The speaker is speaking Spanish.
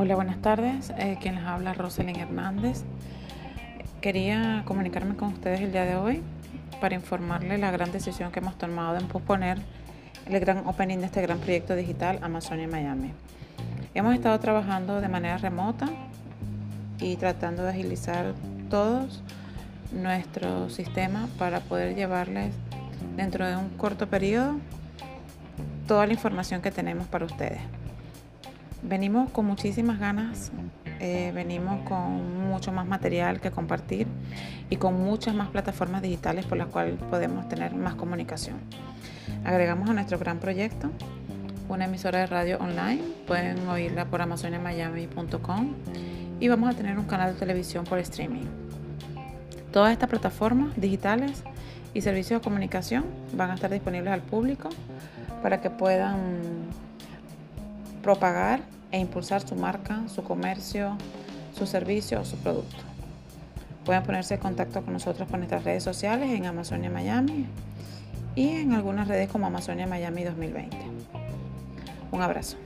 Hola, buenas tardes. Eh, quien les habla, Roselyn Hernández. Quería comunicarme con ustedes el día de hoy para informarles la gran decisión que hemos tomado en posponer el gran opening de este gran proyecto digital Amazonia Miami. Hemos estado trabajando de manera remota y tratando de agilizar todos nuestro sistema para poder llevarles dentro de un corto periodo toda la información que tenemos para ustedes. Venimos con muchísimas ganas, eh, venimos con mucho más material que compartir y con muchas más plataformas digitales por las cuales podemos tener más comunicación. Agregamos a nuestro gran proyecto una emisora de radio online, pueden oírla por amazoniamiami.com y vamos a tener un canal de televisión por streaming. Todas estas plataformas digitales y servicios de comunicación van a estar disponibles al público para que puedan propagar e impulsar su marca, su comercio, su servicio o su producto. Pueden ponerse en contacto con nosotros por nuestras redes sociales en Amazonia Miami y en algunas redes como Amazonia Miami 2020. Un abrazo.